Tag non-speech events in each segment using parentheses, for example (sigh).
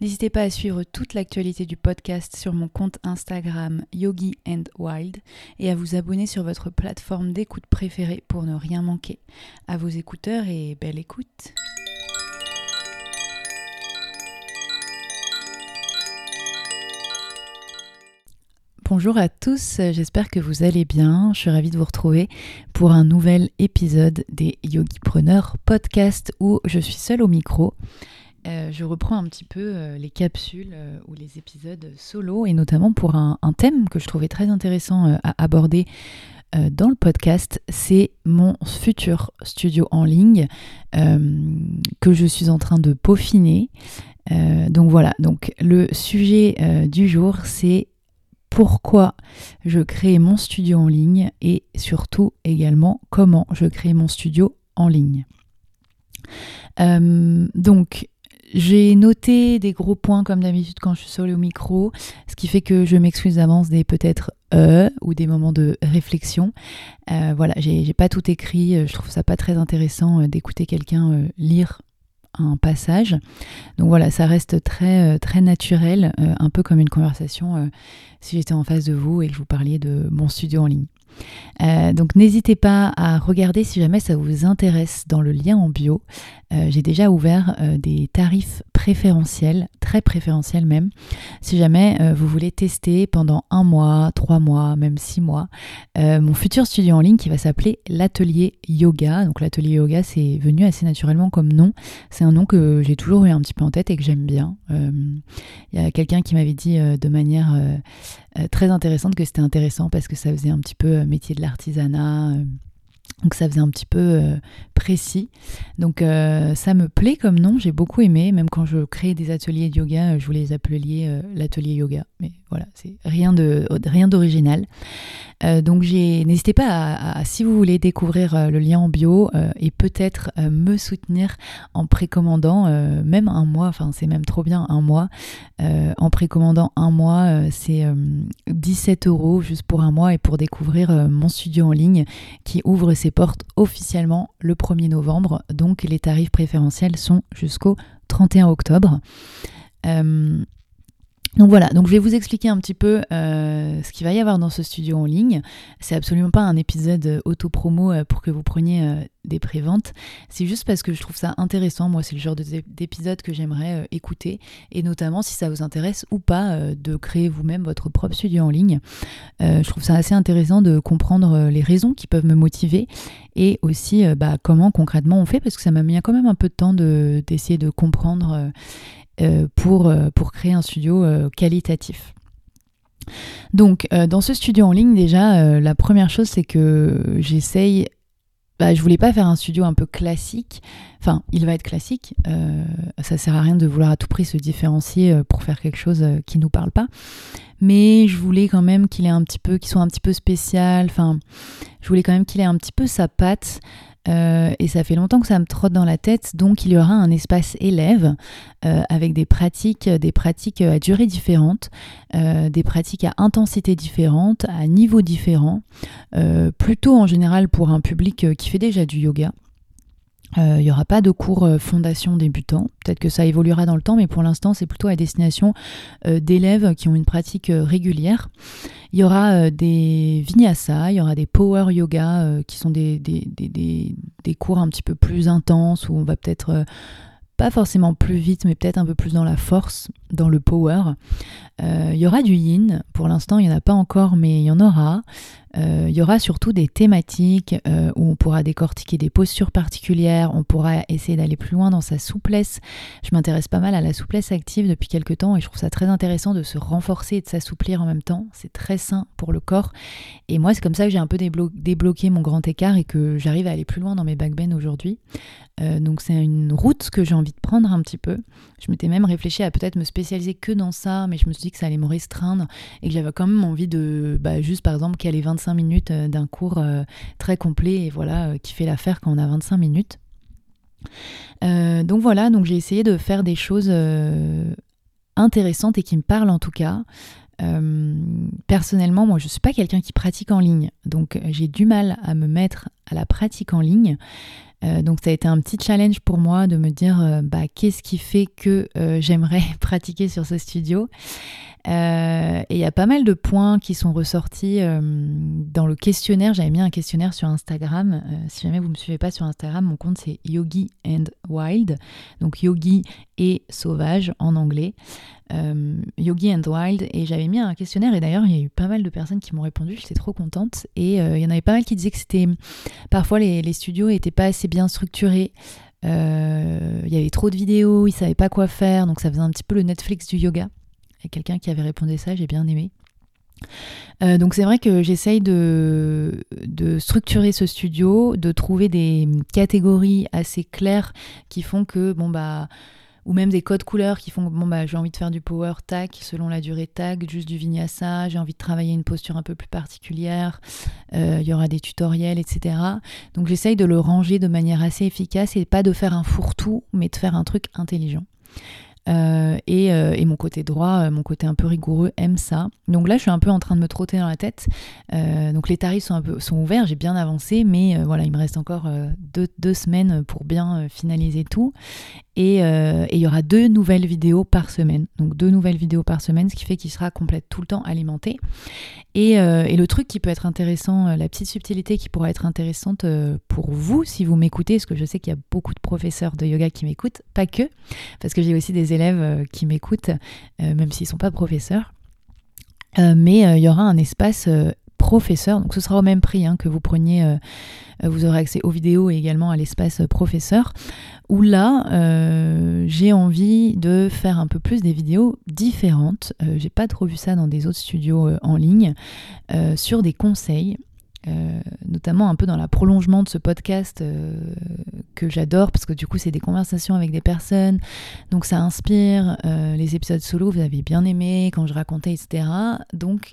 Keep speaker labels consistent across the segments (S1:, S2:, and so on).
S1: N'hésitez pas à suivre toute l'actualité du podcast sur mon compte Instagram Yogi and Wild et à vous abonner sur votre plateforme d'écoute préférée pour ne rien manquer. À vos écouteurs et belle écoute. Bonjour à tous, j'espère que vous allez bien. Je suis ravie de vous retrouver pour un nouvel épisode des Yogi Preneurs podcast où je suis seule au micro. Euh, je reprends un petit peu euh, les capsules euh, ou les épisodes solo et notamment pour un, thème que je trouvais très intéressant à aborder dans le podcast, c'est mon futur studio en ligne que je suis en train de peaufiner. donc voilà, donc le sujet du jour, c'est pourquoi je crée mon studio en ligne et surtout également comment je crée mon studio en ligne. Donc j'ai noté des gros points comme d'habitude quand je suis seule au micro, ce qui fait que je m'excuse d'avance des peut-être euh ou des moments de réflexion. Euh, voilà, j'ai pas tout écrit, je trouve ça pas très intéressant euh, d'écouter quelqu'un euh, lire un passage. Donc voilà, ça reste très, très naturel, un peu comme une conversation si j'étais en face de vous et que je vous parliez de mon studio en ligne. Euh, donc n'hésitez pas à regarder si jamais ça vous intéresse dans le lien en bio. Euh, j'ai déjà ouvert euh, des tarifs préférentiels, très préférentiels même, si jamais vous voulez tester pendant un mois, trois mois, même six mois, mon futur studio en ligne qui va s'appeler l'atelier yoga. Donc l'atelier yoga c'est venu assez naturellement comme nom. C'est un nom que j'ai toujours eu un petit peu en tête et que j'aime bien. Il y a quelqu'un qui m'avait dit de manière très intéressante que c'était intéressant parce que ça faisait un petit peu métier de l'artisanat. Euh, donc ça faisait un petit peu euh, précis. Donc euh, ça me plaît comme nom, j'ai beaucoup aimé. Même quand je crée des ateliers de yoga, je voulais les appeler l'atelier yoga. Mais voilà, c'est rien de rien d'original. Euh, donc n'hésitez pas à, si vous voulez découvrir euh, le lien en bio euh, et peut-être me soutenir en précommandant même un mois, enfin c'est même trop bien un mois, en précommandant un mois c'est 17 euros juste pour un mois et pour découvrir mon studio en ligne qui ouvre ses portes officiellement le 1er novembre. Donc les tarifs préférentiels sont jusqu'au 31 octobre. Donc voilà, donc je vais vous expliquer un petit peu euh, ce qu'il va y avoir dans ce studio en ligne. C'est absolument pas un épisode auto-promo euh, pour que vous preniez euh, des préventes. C'est juste parce que je trouve ça intéressant. Moi, c'est le genre d'épisode que j'aimerais écouter. Et notamment si ça vous intéresse ou pas de créer vous-même votre propre studio en ligne. je trouve ça assez intéressant de comprendre les raisons qui peuvent me motiver et aussi bah, comment concrètement on fait parce que ça m'a mis quand même un peu de temps d'essayer de, comprendre euh, pour, euh, pour créer un studio euh, qualitatif. Donc, dans ce studio en ligne, déjà, la première chose, c'est que j'essaye. Bah, je voulais pas faire un studio un peu classique. Enfin, il va être classique. ça sert à rien de vouloir à tout prix se différencier pour faire quelque chose qui nous parle pas. Mais je voulais quand même qu'il ait un petit peu, qu'il soit un petit peu spécial. Enfin, je voulais quand même qu'il ait un petit peu sa patte. Euh, et ça fait longtemps que ça me trotte dans la tête, donc il y aura un espace élève euh, avec des pratiques, des pratiques à durée différente, euh, des pratiques à intensité différente, à niveau différent, plutôt en général pour un public qui fait déjà du yoga. Il n'y aura pas de cours fondation débutant. Peut-être que ça évoluera dans le temps, mais pour l'instant, c'est plutôt à destination d'élèves qui ont une pratique régulière. Il y aura euh, des vinyasa, il y aura des power yoga euh, qui sont des, cours un petit peu plus intenses où on va peut-être euh, pas forcément plus vite, mais peut-être un peu plus dans la force. dans le power. Euh, il y aura du yin, pour l'instant il n'y en a pas encore, mais il y en aura. Euh, il y aura surtout des thématiques euh, où on pourra décortiquer des postures particulières, on pourra essayer d'aller plus loin dans sa souplesse. Je m'intéresse pas mal à la souplesse active depuis quelques temps et je trouve ça très intéressant de se renforcer et de s'assouplir en même temps. C'est très sain pour le corps. Et moi, c'est comme ça que j'ai un peu débloqué mon grand écart et que j'arrive à aller plus loin dans mes backbends aujourd'hui. donc c'est une route que j'ai envie de prendre un petit peu. Je m'étais même réfléchi à peut-être me spécialiser que dans ça, mais je me suis dit que ça allait me restreindre et que j'avais quand même envie de, bah, juste par exemple, caler 25 minutes euh, d'un cours euh, très complet et voilà, euh, qui fait l'affaire quand on a 25 minutes. donc voilà, donc j'ai essayé de faire des choses intéressantes et qui me parlent en tout cas. personnellement, moi je ne suis pas quelqu'un qui pratique en ligne, donc j'ai du mal à me mettre à la pratique en ligne. Donc ça a été un petit challenge pour moi de me dire bah, qu'est-ce qui fait que j'aimerais (laughs) pratiquer sur ce studio? Et il y a pas mal de points qui sont ressortis dans le questionnaire. J'avais mis un questionnaire sur Instagram. si jamais vous ne me suivez pas sur Instagram, mon compte c'est Yogi and Wild. Donc Yogi et sauvage en anglais. Euh, Yogi and Wild et j'avais mis un questionnaire et d'ailleurs il y a eu pas mal de personnes qui m'ont répondu, j'étais trop contente et euh, il y en avait pas mal qui disaient que c'était parfois les, studios n'étaient pas assez bien structurés, euh, il y avait trop de vidéos, ils savaient pas quoi faire donc ça faisait un petit peu le Netflix du yoga. Quelqu'un qui avait répondu ça, j'ai bien aimé. donc c'est vrai que j'essaye de, structurer ce studio, de trouver des catégories assez claires qui font que bon bah ou même des codes couleurs qui font bon bah j'ai envie de faire du power tac selon la durée tac, juste du vinyasa, j'ai envie de travailler une posture un peu plus particulière, euh, il y aura des tutoriels, etc. Donc j'essaye de le ranger de manière assez efficace et pas de faire un fourre-tout, mais de faire un truc intelligent. Euh, euh, et, mon côté droit, euh, mon côté un peu rigoureux aime ça. Donc là, je suis un peu en train de me trotter dans la tête. donc les tarifs sont, ouverts, j'ai bien avancé, mais voilà, il me reste encore deux, semaines pour bien finaliser tout. Et il y aura deux nouvelles vidéos par semaine. Donc deux nouvelles vidéos par semaine, ce qui fait qu'il sera complète tout le temps alimenté. Et, et, le truc qui peut être intéressant, la petite subtilité qui pourra être intéressante pour vous si vous m'écoutez, parce que je sais qu'il y a beaucoup de professeurs de yoga qui m'écoutent, pas que, parce que j'ai aussi des élèves euh, qui m'écoutent, euh, même s'ils ne sont pas professeurs. Euh, mais il y aura un espace professeur, donc ce sera au même prix hein, que vous preniez, vous aurez accès aux vidéos et également à l'espace professeur, où là, j'ai envie de faire un peu plus des vidéos différentes. j'ai pas trop vu ça dans des autres studios en ligne, sur des conseils euh, notamment un peu dans la prolongement de ce podcast euh, que j'adore parce que du coup c'est des conversations avec des personnes, donc ça inspire. Euh, les épisodes solo, vous avez bien aimé quand je racontais, etc. Donc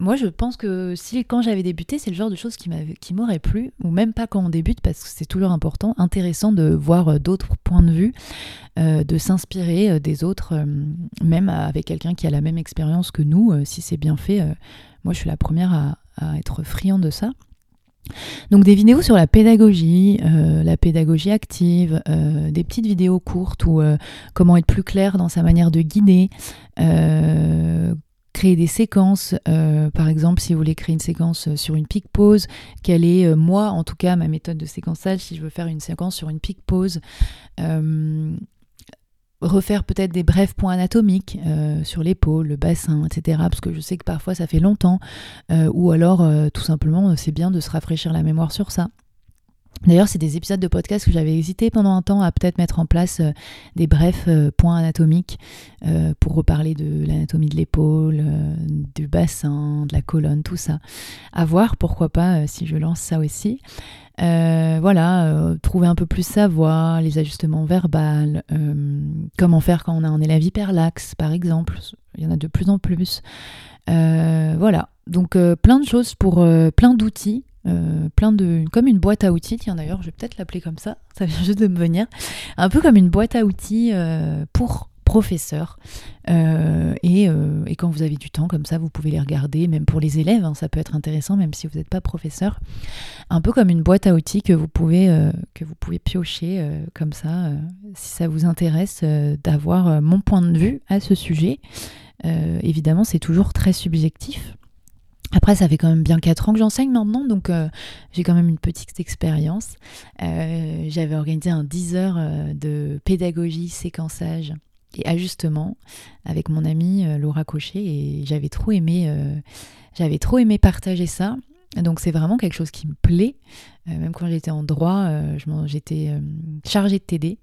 S1: moi je pense que si quand j'avais débuté, c'est le genre de choses qui m'aurait plu, ou même pas quand on débute parce que c'est toujours important, intéressant de voir d'autres points de vue, de s'inspirer des autres, même avec quelqu'un qui a la même expérience que nous, si c'est bien fait. moi je suis la première à être friand de ça. Donc des vidéos sur la pédagogie, euh, la pédagogie active, euh, des petites vidéos courtes ou euh, comment être plus clair dans sa manière de guider, créer des séquences, par exemple si vous voulez créer une séquence sur une pique pause, quelle est moi en tout cas ma méthode de séquençage si je veux faire une séquence sur une pique pause refaire peut-être des brefs points anatomiques euh, sur l'épaule, le bassin, etc. Parce que je sais que parfois ça fait longtemps, euh, ou alors euh, tout simplement c'est bien de se rafraîchir la mémoire sur ça. D'ailleurs, c'est des épisodes de podcast que j'avais hésité pendant un temps à peut-être mettre en place des brefs points anatomiques pour reparler de l'anatomie de l'épaule, du bassin, de la colonne, tout ça. À voir, pourquoi pas, si je lance ça aussi. Euh, voilà, euh, trouver un peu plus sa voix, les ajustements verbaux, euh, comment faire quand on a un élève hyperlaxe, par exemple. Il y en a de plus en plus. voilà, donc plein de choses pour plein d'outils. Plein de comme une boîte à outils tiens d'ailleurs je vais peut-être l'appeler comme ça (laughs) ça vient juste de me venir un peu comme une boîte à outils pour professeur. Euh, euh, et, quand vous avez du temps comme ça, vous pouvez les regarder, même pour les élèves, hein, ça peut être intéressant, même si vous n'êtes pas professeur. Un peu comme une boîte à outils que vous pouvez, euh, que vous pouvez piocher comme ça, si ça vous intéresse d'avoir mon point de vue à ce sujet. évidemment, c'est toujours très subjectif. Après, ça fait quand même bien 4 ans que j'enseigne maintenant, donc j'ai quand même une petite expérience. J'avais organisé un 10 heures de pédagogie, séquençage et ajustements avec mon amie Laura Cochet et j'avais trop aimé j'avais trop aimé partager ça donc c'est vraiment quelque chose qui me plaît. même quand j'étais en droit, j'étais chargée de t'aider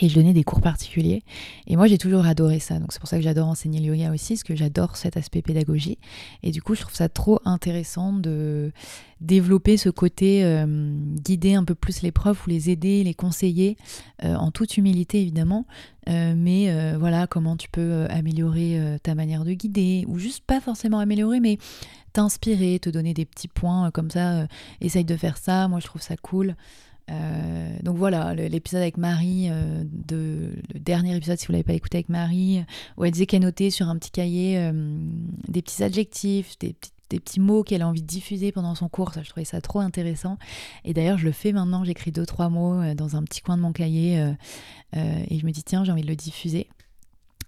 S1: et je donnais des cours particuliers. Et moi, j'ai toujours adoré ça. Donc, c'est pour ça que j'adore enseigner le yoga aussi, parce que j'adore cet aspect pédagogie. Et du coup, je trouve ça trop intéressant de développer ce côté, euh, guider un peu plus les profs ou les aider, les conseiller, euh, en toute humilité évidemment. Euh, mais voilà, comment tu peux améliorer ta manière de guider, ou juste pas forcément améliorer, mais t'inspirer, te donner des petits points comme ça. essaye de faire ça, moi je trouve ça cool. Euh, donc voilà, l'épisode avec Marie, euh, de, le dernier épisode, si vous ne l'avez pas écouté avec Marie, où elle disait qu'elle notait sur un petit cahier euh, des petits adjectifs, des, petits mots qu'elle a envie de diffuser pendant son cours. Je trouvais ça trop intéressant. Et d'ailleurs, je le fais maintenant. J'écris deux, trois mots dans un petit coin de mon cahier et je me dis, tiens, j'ai envie de le diffuser.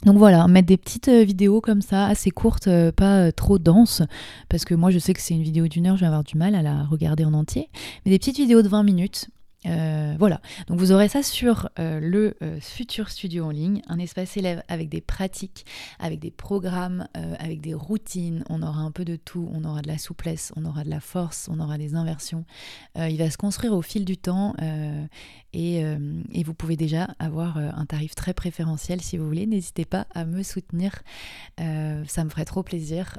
S1: Donc voilà, mettre des petites vidéos comme ça, assez courtes, pas trop denses, parce que moi je sais que c'est une vidéo d'une heure, je vais avoir du mal à la regarder en entier, mais des petites vidéos de 20 minutes, euh, voilà, donc vous aurez ça sur euh, le euh, futur studio en ligne, un espace élève avec des pratiques, avec des programmes, avec des routines, on aura un peu de tout, on aura de la souplesse, on aura de la force, on aura des inversions. il va se construire au fil du temps et, vous pouvez déjà avoir un tarif très préférentiel si vous voulez, n'hésitez pas à me soutenir, ça me ferait trop plaisir,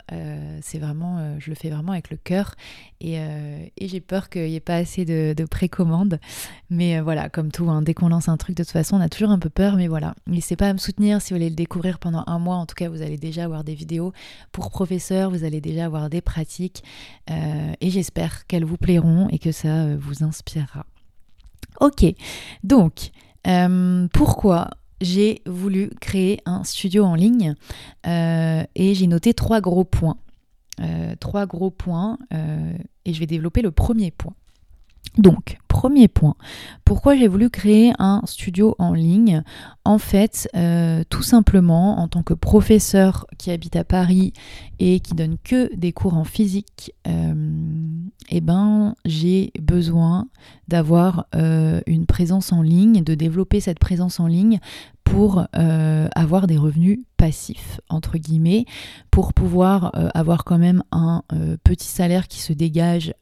S1: c'est vraiment, je le fais vraiment avec le cœur et, et j'ai peur qu'il n'y ait pas assez de, de précommandes. Mais euh, voilà, comme tout, hein, dès qu'on lance un truc, de toute façon, on a toujours un peu peur. Mais voilà, n'hésitez pas à me soutenir si vous voulez le découvrir pendant un mois. En tout cas, vous allez déjà avoir des vidéos pour professeurs, vous allez déjà avoir des pratiques. Euh, et j'espère qu'elles vous plairont et que ça euh, vous inspirera. Ok, donc, pourquoi j'ai voulu créer un studio en ligne et j'ai noté trois gros points. Trois gros points et je vais développer le premier point. Donc, premier point, pourquoi j'ai voulu créer un studio en ligne? En fait, euh, tout simplement, en tant que professeur qui habite à Paris et qui donne que des cours en physique, euh, eh ben, j'ai besoin d'avoir euh, une présence en ligne, de développer cette présence en ligne pour avoir des revenus passifs, entre guillemets, pour pouvoir avoir quand même un petit salaire qui se dégage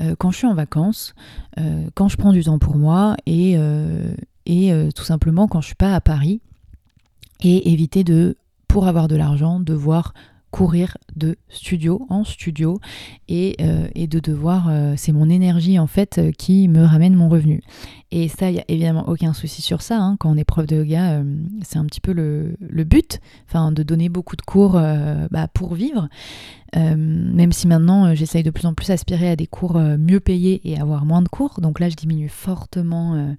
S1: euh, quand je suis en vacances, euh, quand je prends du temps pour moi et, euh, et tout simplement quand je suis pas à Paris et éviter de, pour avoir de l'argent, devoir courir de studio en studio et, et de devoir, c'est mon énergie en fait qui me ramène mon revenu. Et ça, il n'y a évidemment aucun souci sur ça. Hein. Quand on est prof de yoga, c'est un petit peu le, le but, enfin, de donner beaucoup de cours bah, pour vivre. Euh, même si maintenant euh, j'essaye de plus en plus aspirer à des cours euh, mieux payés et avoir moins de cours. Donc là, je diminue fortement,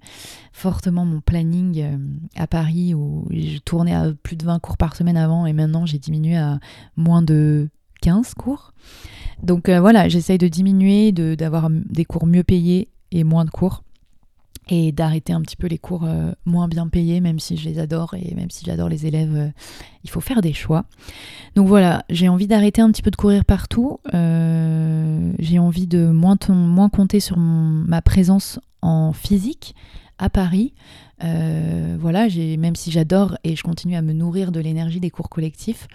S1: fortement mon planning à Paris où je tournais à plus de 20 cours par semaine avant et maintenant j'ai diminué à moins de 15 cours. Donc voilà, j'essaye de diminuer, d'avoir des cours mieux payés et moins de cours et d'arrêter un petit peu les cours euh, moins bien payés, même si je les adore et même si j'adore les élèves, euh, il faut faire des choix. Donc voilà, j'ai envie d'arrêter un petit peu de courir partout, euh, j'ai envie de moins, moins compter sur ma présence en physique à Paris. voilà, même si j'adore et je continue à me nourrir de l'énergie des cours collectifs,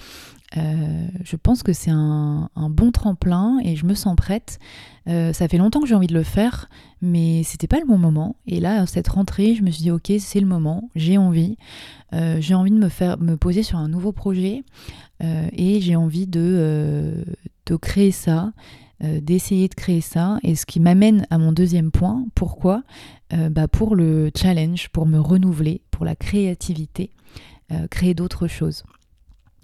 S1: euh, je pense que c'est un, bon tremplin et je me sens prête. Euh, ça fait longtemps que j'ai envie de le faire, mais c'était pas le bon moment. Et là, cette rentrée, je me suis dit ok, c'est le moment, j'ai envie. Euh, j'ai envie de me faire me poser sur un nouveau projet et j'ai envie de, de créer ça, d'essayer de créer ça. Et ce qui m'amène à mon deuxième point. Pourquoi? Bah Pour le challenge, pour me renouveler, pour la créativité, créer d'autres choses.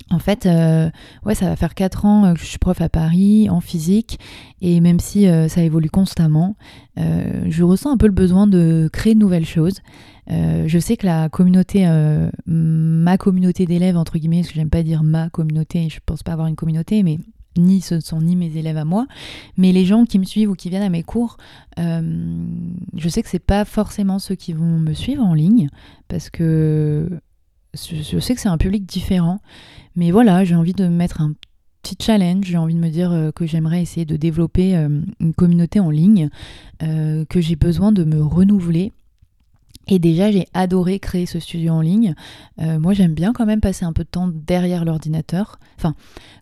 S1: En fait, euh, ouais, ça va faire 4 ans euh, que je suis prof à Paris en physique et même si euh, ça évolue constamment, je ressens un peu le besoin de créer de nouvelles choses. je sais que la communauté, ma communauté d'élèves entre guillemets, parce que j'aime pas dire ma communauté, je pense pas avoir une communauté, mais ni ce ne sont ni mes élèves à moi, mais les gens qui me suivent ou qui viennent à mes cours, je sais que c'est pas forcément ceux qui vont me suivre en ligne parce que je, sais que c'est un public différent, mais voilà, j'ai envie de mettre un petit challenge, j'ai envie de me dire euh, que j'aimerais essayer de développer euh, une communauté en ligne, euh, que j'ai besoin de me renouveler Et déjà, j'ai adoré créer ce studio en ligne. Moi, j'aime bien quand même passer un peu de temps derrière l'ordinateur. Enfin,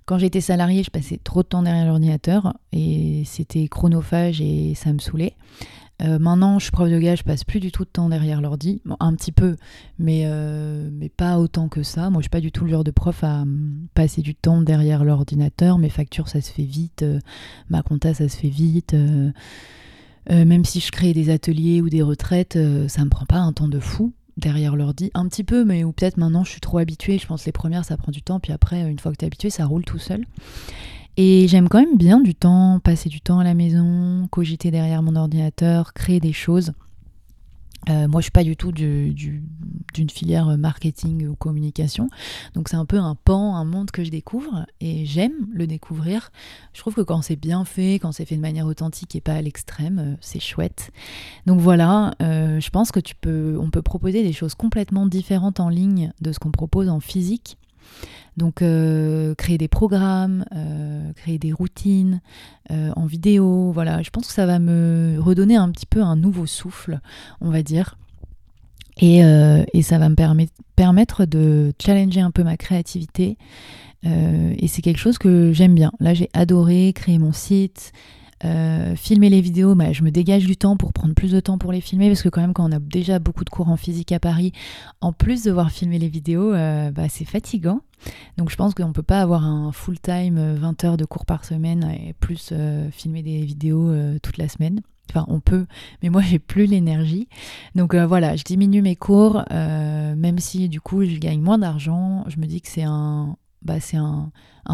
S1: quand j'étais salariée, je passais trop de temps derrière l'ordinateur et c'était chronophage et ça me saoulait. Euh, maintenant, je suis prof de yoga, je passe plus du tout de temps derrière l'ordi. un petit peu, mais, euh, mais pas autant que ça. Moi, je suis pas du tout le genre de prof à hum, passer du temps derrière l'ordinateur. Mes factures, ça se fait vite. ma compta, ça se fait vite. Euh, même si je crée des ateliers ou des retraites, euh, ça me prend pas un temps de fou derrière l'ordi. Un petit peu, mais ou peut-être maintenant je suis trop habituée. Je pense les premières ça prend du temps, puis après, une fois que tu es habitué, ça roule tout seul. Et j'aime quand même bien du temps, passer du temps à la maison, cogiter derrière mon ordinateur, créer des choses. Euh, moi, je suis pas du tout d'une filière marketing ou communication, donc c'est un peu un pan, un monde que je découvre et j'aime le découvrir. Je trouve que quand c'est bien fait, quand c'est fait de manière authentique et pas à l'extrême, euh, c'est chouette. Donc voilà, euh, je pense que tu peux, on peut proposer des choses complètement différentes en ligne de ce qu'on propose en physique. Donc euh, créer des programmes, euh, créer des routines euh, en vidéo, voilà, je pense que ça va me redonner un petit peu un nouveau souffle, on va dire. Et, ça va me permettre de challenger un peu ma créativité. et c'est quelque chose que j'aime bien. Là, j'ai adoré créer mon site, euh, filmer les vidéos, bah, je me dégage du temps pour prendre plus de temps pour les filmer parce que quand même quand on a déjà beaucoup de cours en physique à Paris, en plus de voir filmer les vidéos, euh, bah, c'est fatigant. Donc je pense qu'on ne peut pas avoir un full-time 20 euh, heures de cours par semaine et plus filmer des vidéos toute la semaine. Enfin, on peut, mais moi j'ai plus l'énergie. Donc voilà, je diminue mes cours, même si du coup je gagne moins d'argent. Je me dis que c'est un, bah, c'est un,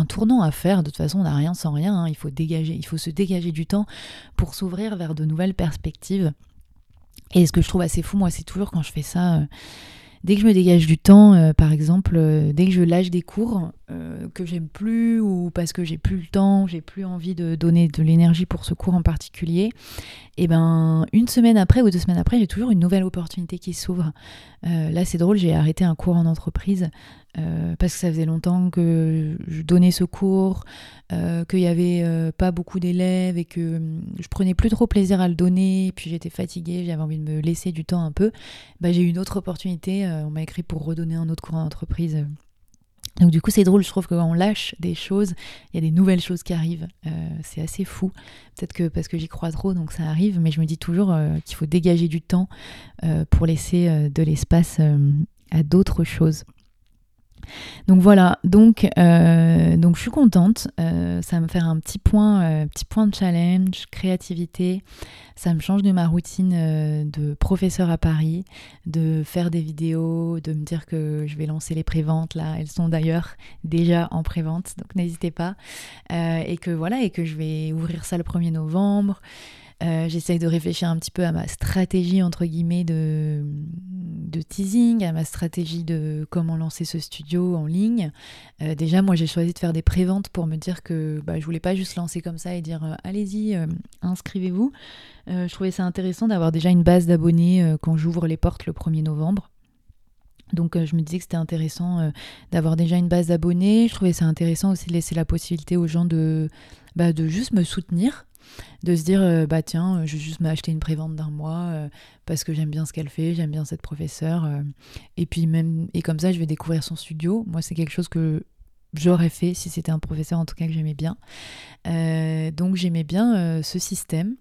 S1: tournant à faire. De toute façon, on n'a rien sans rien. Hein. Il faut dégager, il faut se dégager du temps pour s'ouvrir vers de nouvelles perspectives. Et ce que je trouve assez fou, moi, c'est toujours quand je fais ça. Euh, dès que je me dégage du temps, euh, par exemple, euh, dès que je lâche des cours que j'aime plus ou parce que j'ai plus le temps, j'ai plus envie de donner de l'énergie pour ce cours en particulier, et eh ben une semaine après ou deux semaines après, j'ai toujours une nouvelle opportunité qui s'ouvre. là, c'est drôle, j'ai arrêté un cours en entreprise euh, parce que ça faisait longtemps que je donnais ce cours, euh, qu'il n'y avait euh, pas beaucoup d'élèves et que hum, je prenais plus trop plaisir à le donner, puis j'étais fatiguée, j'avais envie de me laisser du temps un peu, bah, j'ai eu une autre opportunité, on m'a écrit pour redonner un autre cours en entreprise. Donc du coup c'est drôle, je trouve que quand on lâche des choses, il y a des nouvelles choses qui arrivent. c'est assez fou. Peut-être que parce que j'y crois trop, donc ça arrive, mais je me dis toujours qu'il faut dégager du temps pour laisser de l'espace à d'autres choses. Donc voilà, donc, euh, donc je suis contente. Euh, ça va me faire un petit point, euh, petit point de challenge, créativité. Ça me change de ma routine de professeur à Paris, de faire des vidéos, de me dire que je vais lancer les préventes. Là, elles sont d'ailleurs déjà en prévente, donc n'hésitez pas. et que voilà, et que je vais ouvrir ça le 1er novembre. Euh, j'essaye de réfléchir un petit peu à ma stratégie, entre guillemets, de, de teasing, à ma stratégie de comment lancer ce studio en ligne. Euh, déjà, moi, j'ai choisi de faire des préventes pour me dire que bah, je voulais pas juste lancer comme ça et dire euh, allez-y, inscrivez-vous. je trouvais ça intéressant d'avoir déjà une base d'abonnés quand j'ouvre les portes le 1er novembre. Donc je me disais que c'était intéressant d'avoir déjà une base d'abonnés. Je trouvais ça intéressant aussi de laisser la possibilité aux gens de, bah, de juste me soutenir de se dire euh, bah tiens euh, je vais juste m'acheter une prévente d'un mois euh, parce que j'aime bien ce qu'elle fait j'aime bien cette professeure et puis même et comme ça je vais découvrir son studio. Moi c'est quelque chose que j'aurais fait si c'était un professeur en tout cas que j'aimais bien. Donc j'aimais bien ce système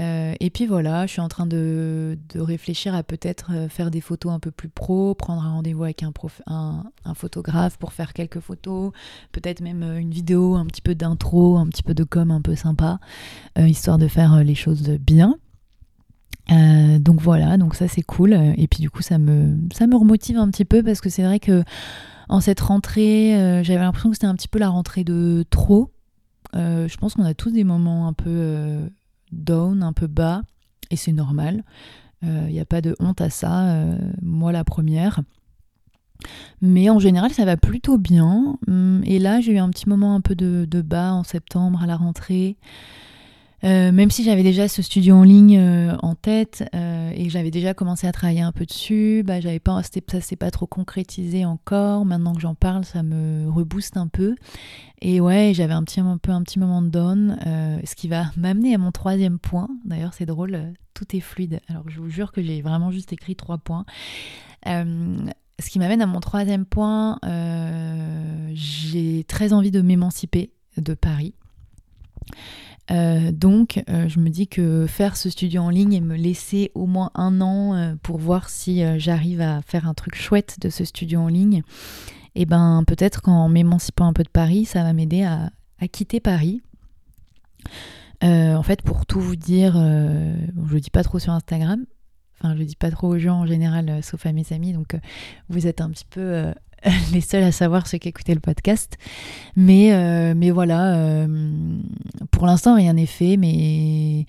S1: euh, et puis voilà, je suis en train de, réfléchir à peut-être euh, faire des photos un peu plus pro, prendre un rendez-vous avec un, un, photographe pour faire quelques photos, peut-être même euh, une vidéo, un petit peu d'intro, un petit peu de com un peu sympa, histoire de faire les choses bien. donc voilà, donc ça c'est cool. Et puis du coup ça me, ça me remotive un petit peu parce que c'est vrai que en cette rentrée, j'avais l'impression que c'était un petit peu la rentrée de trop. je pense qu'on a tous des moments un peu down, un peu bas, et c'est normal. Il euh, n'y a pas de honte à ça, euh, moi la première. Mais en général, ça va plutôt bien. Hum, et là, j'ai eu un petit moment un peu de, bas en septembre à la rentrée. Même si j'avais déjà ce studio en ligne en tête et que j'avais déjà commencé à travailler un peu dessus, bah, j'avais pas, ça s'est pas trop concrétisé encore. Maintenant que j'en parle, ça me rebooste un peu. Et ouais, j'avais un petit, un peu un petit moment de down, ce qui va (laughs) m'amener à mon troisième point. D'ailleurs, c'est drôle, tout est fluide. Alors, je vous jure que j'ai vraiment juste écrit trois points. ce qui m'amène à mon troisième point, j'ai très envie de m'émanciper de Paris. Euh, donc, euh, je me dis que faire ce studio en ligne et me laisser au moins un an euh, pour voir si j'arrive à faire un truc chouette de ce studio en ligne, et eh ben peut-être qu'en m'émancipant un peu de Paris, ça va m'aider à, quitter Paris. en fait, pour tout vous dire, je le dis pas trop sur Instagram, enfin je le dis pas trop aux gens en général, sauf à mes amis, donc vous êtes un petit peu (laughs) les seuls à savoir ceux qui écoutaient le podcast. Mais, euh, mais voilà, euh, pour l'instant, rien n'est fait, mais,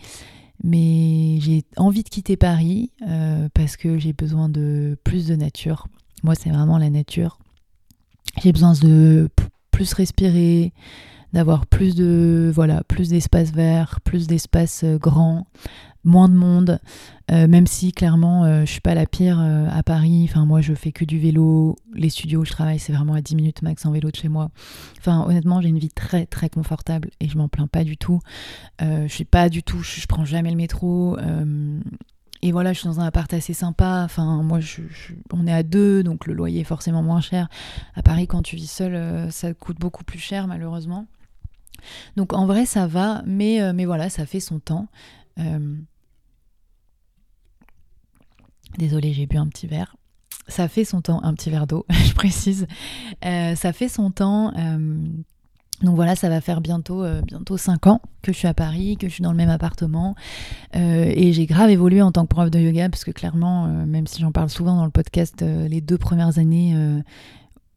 S1: mais j'ai envie de quitter Paris euh, parce que j'ai besoin de plus de nature. Moi, c'est vraiment la nature. J'ai besoin de plus respirer, d'avoir plus de voilà plus d'espace vert, plus d'espace grand, moins de monde, euh, même si clairement euh, je suis pas la pire euh, à Paris. Enfin moi je fais que du vélo, les studios où je travaille c'est vraiment à 10 minutes max en vélo de chez moi. Enfin honnêtement j'ai une vie très très confortable et je m'en plains pas du tout. je suis pas du tout, je, prends jamais le métro. et voilà, je suis dans un appart assez sympa. Enfin, moi, je, on est à deux, donc le loyer est forcément moins cher. À Paris, quand tu vis seul, ça coûte beaucoup plus cher, malheureusement. Donc en vrai, ça va, mais, mais voilà, ça fait son temps. Désolée, j'ai bu un petit verre. Ça fait son temps, un petit verre d'eau, (laughs) je précise. Euh, ça fait son temps. Euh, donc voilà, ça va faire bientôt, euh, bientôt 5 ans que je suis à Paris, que je suis dans le même appartement. et j'ai grave évolué en tant que prof de yoga, parce que clairement, même si j'en parle souvent dans le podcast, les deux premières années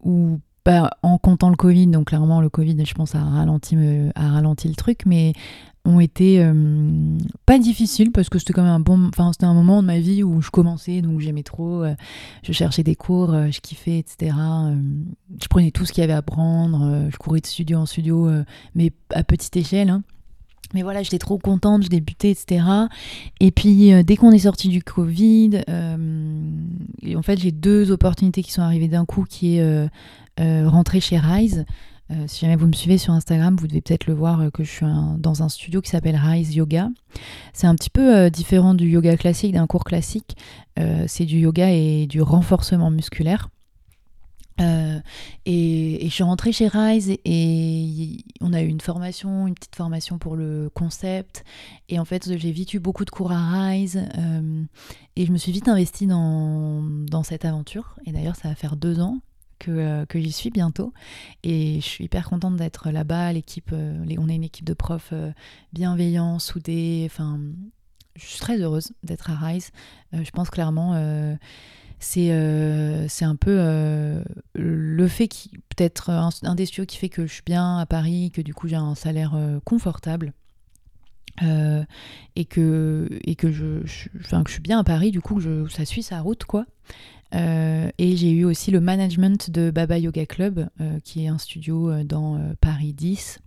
S1: où bah, en comptant le Covid, donc clairement le Covid, je pense, a ralenti, a ralenti le truc, mais ont été euh, pas difficiles parce que c'était quand même un bon enfin c'était un moment de ma vie où je commençais donc j'aimais trop euh, je cherchais des cours euh, je kiffais etc je prenais tout ce qu'il y avait à prendre je courais de studio en studio mais à petite échelle hein. mais voilà j'étais trop contente je débutais etc et puis dès qu'on est sorti du Covid en fait j'ai deux opportunités qui sont arrivées d'un coup qui est rentrer chez Rise euh, si jamais vous me suivez sur Instagram, vous devez peut-être le voir euh, que je suis dans un studio qui s'appelle Rise Yoga. C'est un petit peu euh, différent du yoga classique, d'un cours classique. c'est du yoga et du renforcement musculaire. et, je suis rentrée chez Rise et, on a eu une formation, une petite formation pour le concept. Et en fait, j'ai vite eu beaucoup de cours à Rise et je me suis vite investie dans, dans cette aventure. Et d'ailleurs, ça va faire deux ans euh, que, j'y suis bientôt. Et je suis hyper contente d'être là-bas. L'équipe, euh, on est une équipe de profs euh, bienveillants, soudés. Enfin, je suis très heureuse d'être à Rise. je pense clairement c'est c'est un peu le fait qui peut-être un, des studios qui fait que je suis bien à Paris, que du coup j'ai un salaire confortable. et que et que je, enfin, que je suis bien à Paris du coup ça suit sa route quoi euh, et j'ai eu aussi le management de Baba Yoga Club, euh, qui est un studio euh, dans Paris 10.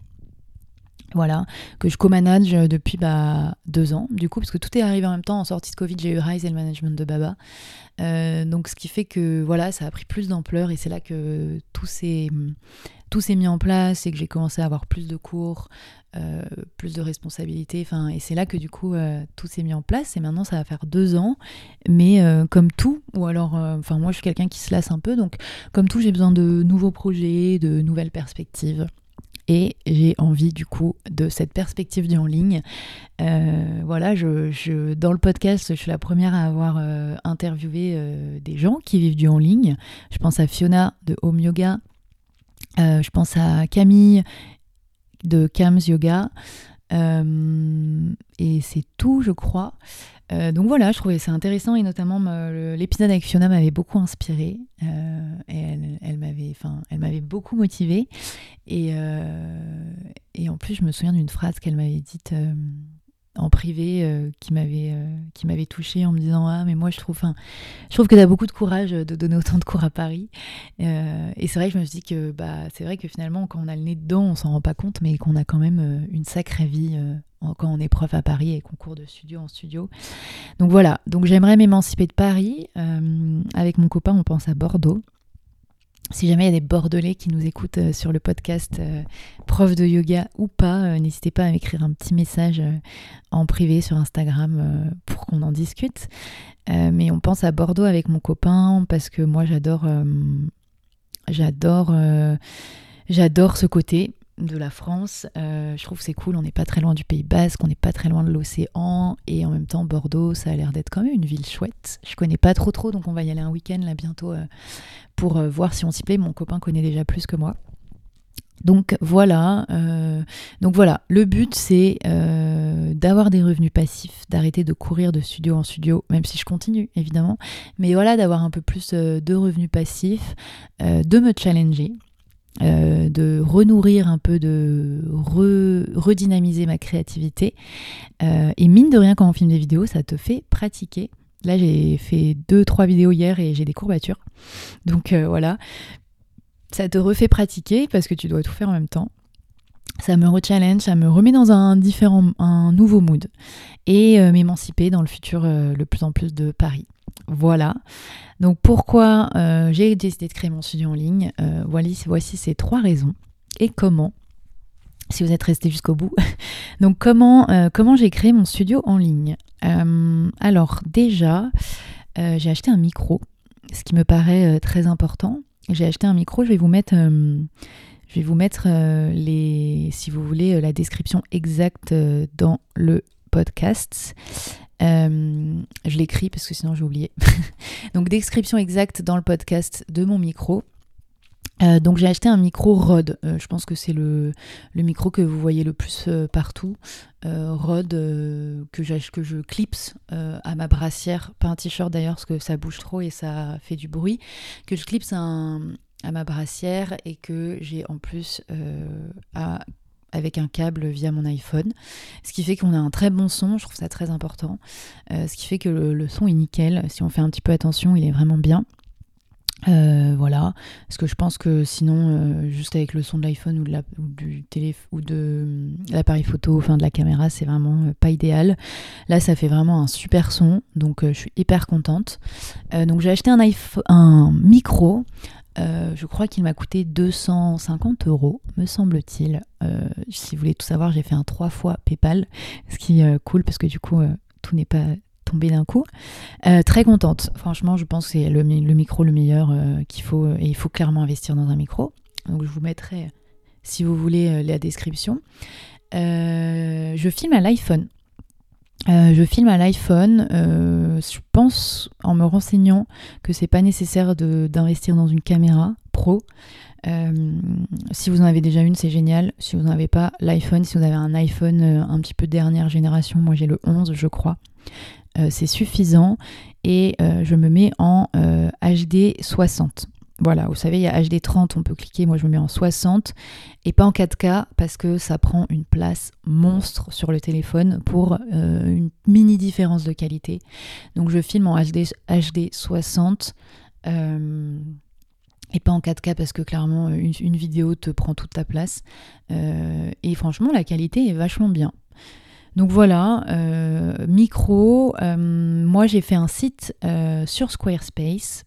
S1: Voilà, que je co-manage depuis bah, deux ans, du coup, parce que tout est arrivé en même temps. En sortie de Covid, j'ai eu Rise et le management de Baba. donc, ce qui fait que voilà, ça a pris plus d'ampleur et c'est là que tout s'est tout s'est mis en place et que j'ai commencé à avoir plus de cours, euh, plus de responsabilités. Et c'est là que du coup euh, tout s'est mis en place. Et maintenant ça va faire deux ans. Mais euh, comme tout, ou alors, enfin moi je suis quelqu'un qui se lasse un peu, donc comme tout j'ai besoin de nouveaux projets, de nouvelles perspectives. Et j'ai envie du coup de cette perspective du en ligne. voilà, dans le podcast, je suis la première à avoir interviewé des gens qui vivent du en ligne. Je pense à Fiona de Home Yoga, euh, je pense à Camille de Cams Yoga. Euh, et c'est tout, je crois. Euh, donc voilà, je trouvais ça intéressant et notamment l'épisode avec Fiona m'avait beaucoup inspiré et elle, m'avait, enfin, elle m'avait beaucoup motivée et, et en plus je me souviens d'une phrase qu'elle m'avait dite en privé euh, qui m'avait euh, qui m'avait touché en me disant ah mais moi je trouve je trouve que tu beaucoup de courage de donner autant de cours à Paris. Et c'est vrai que je me suis dit que bah c'est vrai que finalement quand on a le nez dedans on s'en rend pas compte mais qu'on a quand même une sacrée vie quand on est prof à Paris et qu'on court de studio en studio. Donc voilà. Donc j'aimerais m'émanciper de Paris. Avec mon copain on pense à Bordeaux si jamais il y a des Bordelais qui nous écoutent euh, sur le podcast euh, prof de yoga ou pas, euh, n'hésitez pas à m'écrire un petit message en privé sur Instagram pour qu'on en discute. mais on pense à Bordeaux avec mon copain parce que moi j'adore j'adore j'adore ce côté de la France. Euh, je trouve c'est cool, on n'est pas très loin du Pays Basque, on n'est pas très loin de l'océan, et en même temps Bordeaux, ça a l'air d'être quand même une ville chouette. Je connais pas trop trop, donc on va y aller un week-end là bientôt euh, pour euh, voir si on s'y plaît. Mon copain connaît déjà plus que moi. Donc voilà, donc voilà, le but c'est d'avoir des revenus passifs, d'arrêter de courir de studio en studio, même si je continue évidemment, mais voilà, d'avoir un peu plus de revenus passifs, de me challenger, euh, de renourrir un peu, de redynamiser ma créativité. Euh, et mine de rien, quand on filme des vidéos, ça te fait pratiquer. Là, j'ai fait deux, trois vidéos hier et j'ai des courbatures. Donc euh, voilà, ça te refait pratiquer parce que tu dois tout faire en même temps. Ça me re-challenge, ça me remet dans un différent, un nouveau mood et m'émanciper dans le futur le plus en plus de Paris. Voilà. Donc pourquoi euh, j'ai décidé de créer mon studio en ligne euh, Voici ces trois raisons. Et comment si vous êtes resté jusqu'au bout. (laughs) Donc comment, euh, comment j'ai créé mon studio en ligne Alors déjà, j'ai acheté un micro, ce qui me paraît très important. J'ai acheté un micro, je vais vous mettre, je vais vous mettre les, si vous voulez, la description exacte dans le podcast. Euh, je l'écris parce que sinon j'ai oublié. (laughs) donc description exacte dans le podcast de mon micro. Euh, donc j'ai acheté un micro Rode. Euh, je pense que c'est le, le, micro que vous voyez le plus partout. Rode que, que je clipse à ma brassière, pas un t-shirt d'ailleurs parce que ça bouge trop et ça fait du bruit. Que je clipse à ma brassière et que j'ai en plus à avec un câble via mon iPhone, ce qui fait qu'on a un très bon son, je trouve ça très important, euh, ce qui fait que le, son est nickel, si on fait un petit peu attention, il est vraiment bien. Euh, voilà, parce que je pense que sinon, euh, juste avec le son de l'iPhone ou, de du ou de l'appareil photo, enfin de la caméra, c'est vraiment pas idéal. Là, ça fait vraiment un super son, donc je suis hyper contente. donc j'ai acheté un, un micro euh, je crois qu'il m'a coûté 250 euros, me semble-t-il. Euh, si vous voulez tout savoir, j'ai fait un trois fois PayPal, ce qui est euh, cool parce que du coup, tout n'est pas tombé d'un coup. très contente. Franchement, je pense que c'est le, micro le meilleur qu'il faut et il faut clairement investir dans un micro. Donc, je vous mettrai, si vous voulez, la description. je filme à l'iPhone. Euh, je filme à l'iPhone. Euh, je pense, en me renseignant, que c'est pas nécessaire d'investir dans une caméra pro. Euh, si vous en avez déjà une, c'est génial. Si vous n'en avez pas, l'iPhone, si vous avez un iPhone un petit peu dernière génération, moi j'ai le 11, je crois, c'est suffisant. Et je me mets en HD 60. Voilà, vous savez, il y a HD 30, on peut cliquer, moi je me mets en 60 et pas en 4K parce que ça prend une place monstre sur le téléphone pour euh, une mini différence de qualité. Donc je filme en HD, HD 60 et pas en 4K parce que clairement une, vidéo te prend toute ta place. Euh, et franchement, la qualité est vachement bien. Donc voilà, euh, micro, moi j'ai fait un site sur Squarespace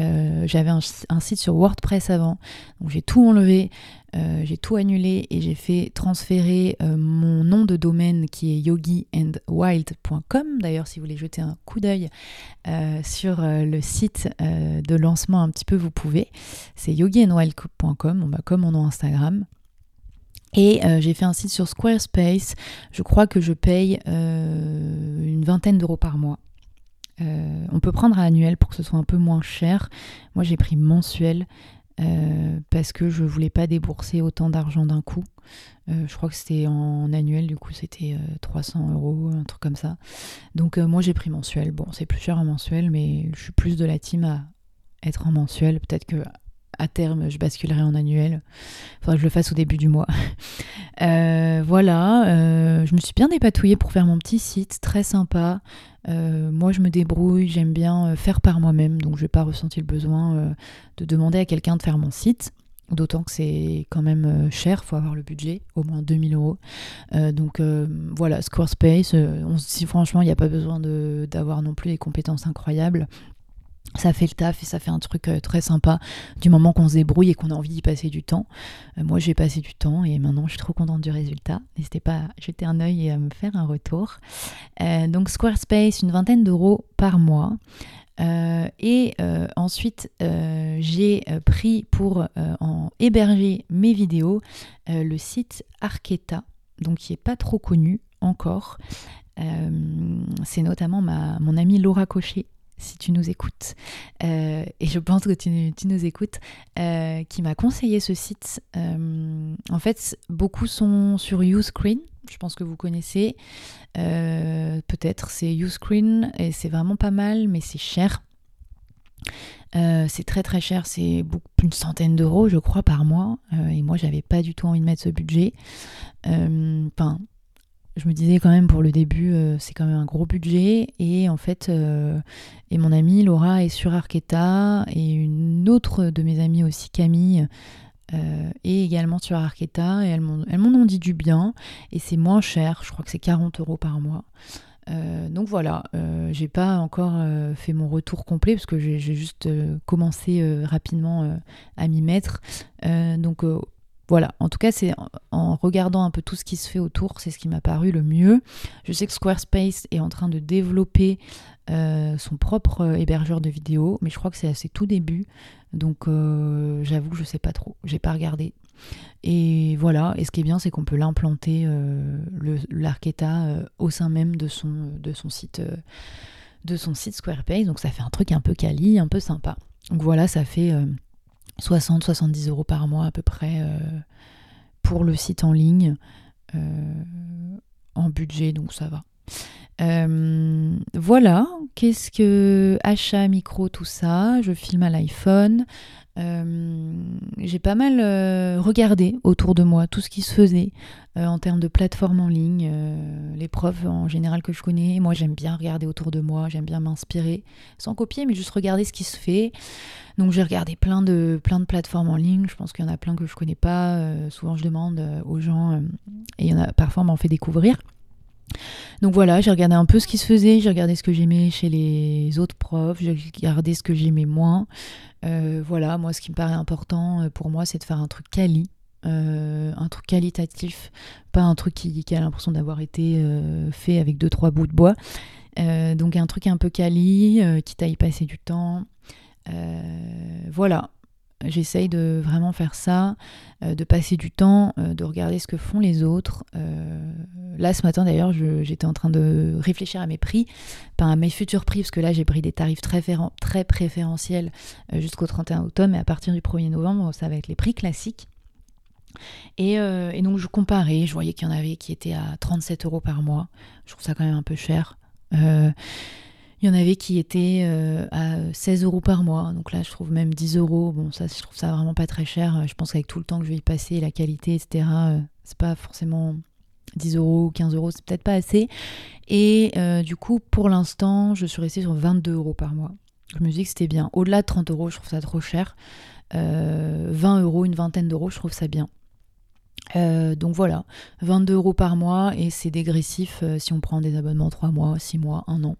S1: euh, j'avais un, site sur WordPress avant, donc j'ai tout enlevé, euh, j'ai tout annulé et j'ai fait transférer euh, mon nom de domaine qui est yogiandwild.com. D'ailleurs, si vous voulez jeter un coup d'œil sur le site de lancement un petit peu, vous pouvez. C'est yogiandwild.com, bah, comme mon nom Instagram. Et j'ai fait un site sur Squarespace. Je crois que je paye une vingtaine d'euros par mois. Euh, on peut prendre à annuel pour que ce soit un peu moins cher. Moi, j'ai pris mensuel euh, parce que je voulais pas débourser autant d'argent d'un coup. Euh, je crois que c'était en annuel, du coup, c'était 300 euros, un truc comme ça. Donc, moi, j'ai pris mensuel. Bon, c'est plus cher en mensuel, mais je suis plus de la team à être en mensuel. Peut-être que à terme, je basculerai en annuel. Faudra que je le fasse au début du mois. (laughs) voilà, je me suis bien dépatouillée pour faire mon petit site, très sympa. moi, je me débrouille, j'aime bien faire par moi-même, donc je n'ai pas ressenti le besoin de demander à quelqu'un de faire mon site. D'autant que c'est quand même euh, cher, faut avoir le budget, au moins 2000 euros. Euh, donc euh, voilà, Squarespace, dit franchement, il n'y a pas besoin d'avoir non plus des compétences incroyables. Ça fait le taf et ça fait un truc très sympa du moment qu'on se débrouille et qu'on a envie d'y passer du temps. moi j'ai passé du temps et maintenant je suis trop contente du résultat. N'hésitez pas à jeter un œil et à me faire un retour. donc Squarespace, une vingtaine d'euros par mois. Euh, et euh, ensuite, euh, j'ai pris pour héberger mes vidéos le site Arketa, donc qui est pas trop connu encore. c'est notamment mon amie Laura Cochet si tu nous écoutes, et je pense que tu, nous écoutes, qui m'a conseillé ce site. en fait, beaucoup sont sur Uscreen, je pense que vous connaissez. Euh, peut-être c'est Uscreen et c'est vraiment pas mal, mais c'est cher. Euh, c'est très très cher, c'est une centaine d'euros je crois par mois euh, et moi j'avais pas du tout envie de mettre ce budget. Enfin, je me disais quand même pour le début c'est quand même un gros budget et en fait et mon amie Laura est sur Arketa et une autre de mes amies aussi Camille euh, et également sur Arketa. Et elles m'en ont dit du bien. Et c'est moins cher, je crois que c'est 40 euros par mois. Euh, donc voilà, euh, j'ai pas encore fait mon retour complet parce que j'ai juste commencé rapidement à m'y mettre. donc voilà, en tout cas, c'est en regardant un peu tout ce qui se fait autour, c'est ce qui m'a paru le mieux. Je sais que Squarespace est en train de développer son propre hébergeur de vidéos, mais je crois que c'est à ses tout débuts. Donc euh, j'avoue que je sais pas trop, j'ai pas regardé. Et voilà, et ce qui est bien, c'est qu'on peut l'implanter, euh, euh, au sein même de son, de son site de son site Squarespace. Donc ça fait un truc un peu quali, un peu sympa. Donc voilà, ça fait 60-70 euros par mois à peu près pour le site en ligne en budget, donc ça va. Euh, voilà, qu'est-ce que achat, micro, tout ça? Je filme à l'iPhone. Euh, j'ai pas mal euh, regardé autour de moi tout ce qui se faisait en termes de plateformes en ligne, les profs en général que je connais. Moi, j'aime bien regarder autour de moi, j'aime bien m'inspirer, sans copier, mais juste regarder ce qui se fait. Donc, j'ai regardé plein de, plein de plateformes en ligne. Je pense qu'il y en a plein que je connais pas. souvent, je demande aux gens et parfois, on m'en fait découvrir. Donc voilà, j'ai regardé un peu ce qui se faisait, j'ai regardé ce que j'aimais chez les autres profs, j'ai regardé ce que j'aimais moins. Euh, voilà, moi ce qui me paraît important euh, pour moi, c'est de faire un truc quali, euh, un truc qualitatif, pas un truc qui, a l'impression d'avoir été fait avec deux trois bouts de bois. donc un truc un peu quali, qui t'aille passer du temps. voilà, J'essaye de vraiment faire ça, euh, de passer du temps, euh, de regarder ce que font les autres. Euh, là, ce matin d'ailleurs, j'étais en train de réfléchir à mes prix, pas à mes futurs prix, parce que là, j'ai pris des tarifs très, préférentiels jusqu'au 31 octobre, mais à partir du 1er novembre, ça va être les prix classiques. Et, et donc, je comparais, je voyais qu'il y en avait qui étaient à 37 euros par mois. Je trouve ça quand même un peu cher. Il y en avait qui étaient euh, à 16 euros par mois. Donc là, je trouve même 10 euros. Bon, ça, je trouve ça vraiment pas très cher. Je pense qu'avec tout le temps que je vais y passer, la qualité, etc., euh, c'est pas forcément 10 euros ou 15 euros, c'est peut-être pas assez. Et euh, du coup, pour l'instant, je suis restée sur 22 euros par mois. Je me dis que c'était bien. Au-delà de 30 euros, je trouve ça trop cher. 20 euros, une vingtaine d'euros, je trouve ça bien. donc voilà, 22 euros par mois et c'est dégressif si on prend des abonnements 3 mois, 6 mois, 1 an.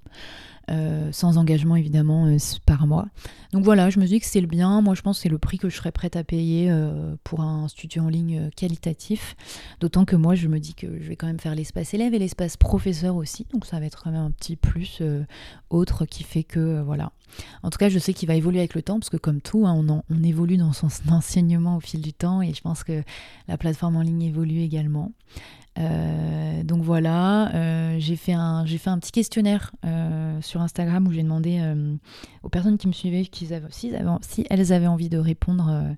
S1: Euh, sans engagement évidemment euh, par mois. Donc voilà, je me dis que c'est le bien. Moi, je pense que c'est le prix que je serais prête à payer euh, pour un studio en ligne qualitatif. D'autant que moi, je me dis que je vais quand même faire l'espace élève et l'espace professeur aussi. Donc ça va être quand même un petit plus autre qui fait que voilà. En tout cas, je sais qu'il va évoluer avec le temps parce que comme tout, hein, on, on évolue dans son (laughs) enseignement au fil du temps et je pense que la plateforme en ligne évolue également. Euh, donc voilà, euh, j'ai fait, un, fait un petit questionnaire euh, sur Instagram où j'ai demandé aux personnes qui me suivaient si, elles avaient envie de répondre,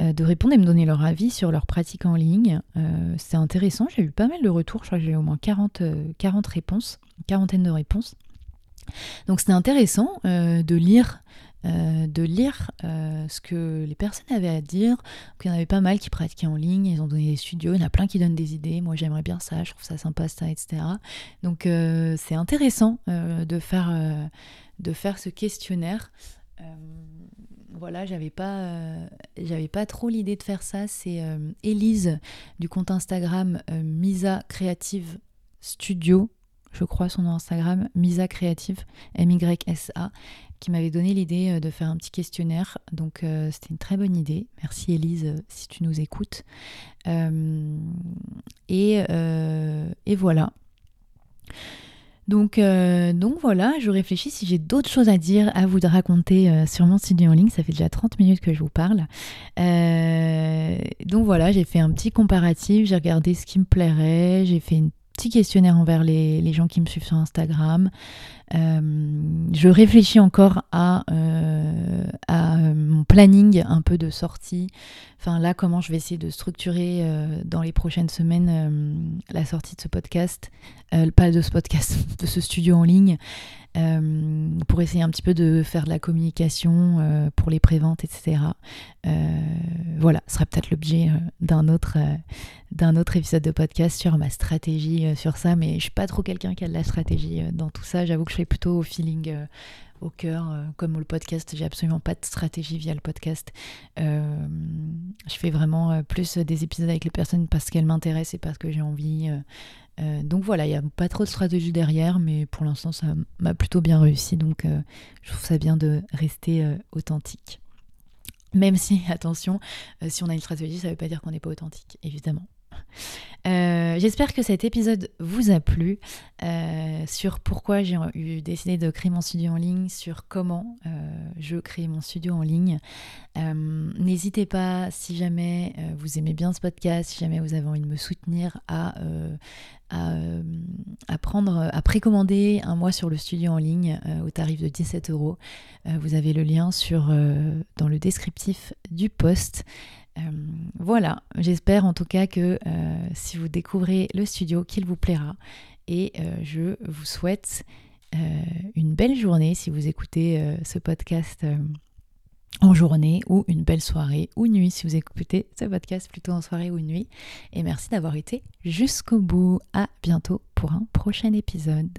S1: de répondre et me donner leur avis sur leur pratique en ligne. C'est intéressant, j'ai eu pas mal de retours, je crois que j'ai eu au moins 40, 40 réponses, quarantaine de réponses. Donc c'était intéressant de lire de lire ce que les personnes avaient à dire. il y en avait pas mal qui pratiquaient en ligne, ils ont donné des studios, il y en a plein qui donnent des idées. Moi, j'aimerais bien ça, je trouve ça sympa, ça, etc. Donc, c'est intéressant de, faire, de faire ce questionnaire voilà, j'avais pas, euh, j'avais pas trop l'idée de faire ça. C'est euh, Elise du compte Instagram euh, Misa Creative Studio, je crois son nom Instagram, Misa Creative, M-Y-S-A, qui m'avait donné l'idée de faire un petit questionnaire. Donc c'était une très bonne idée. Merci Elise si tu nous écoutes. et, et voilà. Donc, euh, donc voilà, je réfléchis si j'ai d'autres choses à dire, à vous raconter euh, sur mon studio en ligne. Ça fait déjà 30 minutes que je vous parle. Euh, donc voilà, j'ai fait un petit comparatif, j'ai regardé ce qui me plairait, j'ai fait un petit questionnaire envers les, les, gens qui me suivent sur Instagram. je réfléchis encore à, à mon planning un peu de sortie. Enfin là, comment je vais essayer de structurer dans les prochaines semaines la sortie de ce podcast euh, pas de ce podcast, (laughs) de ce studio en ligne, euh, pour essayer un petit peu de faire de la communication euh, pour les préventes, etc. voilà, ce sera peut-être l'objet d'un autre, d'un autre épisode de podcast sur ma stratégie sur ça, mais je suis pas trop quelqu'un qui a de la stratégie dans tout ça. J'avoue que je fais plutôt au feeling au cœur, comme le podcast, j'ai absolument pas de stratégie via le podcast. je fais vraiment plus des épisodes avec les personnes parce qu'elles m'intéressent et parce que j'ai envie euh, donc voilà, il n'y a pas trop de stratégie derrière, mais pour l'instant ça m'a plutôt bien réussi, donc euh, je trouve ça bien de rester euh, authentique. Même si, (laughs) attention, si on a une stratégie, ça ne veut pas dire qu'on n'est pas authentique, évidemment. Euh, j'espère que cet épisode vous a plu euh, sur pourquoi j'ai décidé de créer mon studio en ligne, sur comment euh, je crée mon studio en ligne. N'hésitez pas, si jamais vous aimez bien ce podcast, si jamais vous avez envie de me soutenir, à, à, précommander un mois sur le studio en ligne au tarif de 17 euros. Vous avez le lien dans le descriptif du post. Euh, voilà, j'espère en tout cas que euh, si vous découvrez le studio, qu'il vous plaira. Et euh, je vous souhaite une belle journée si vous écoutez ce podcast en journée ou une belle soirée ou nuit si vous écoutez ce podcast plutôt en soirée ou nuit. Et merci d'avoir été jusqu'au bout. À bientôt pour un prochain épisode.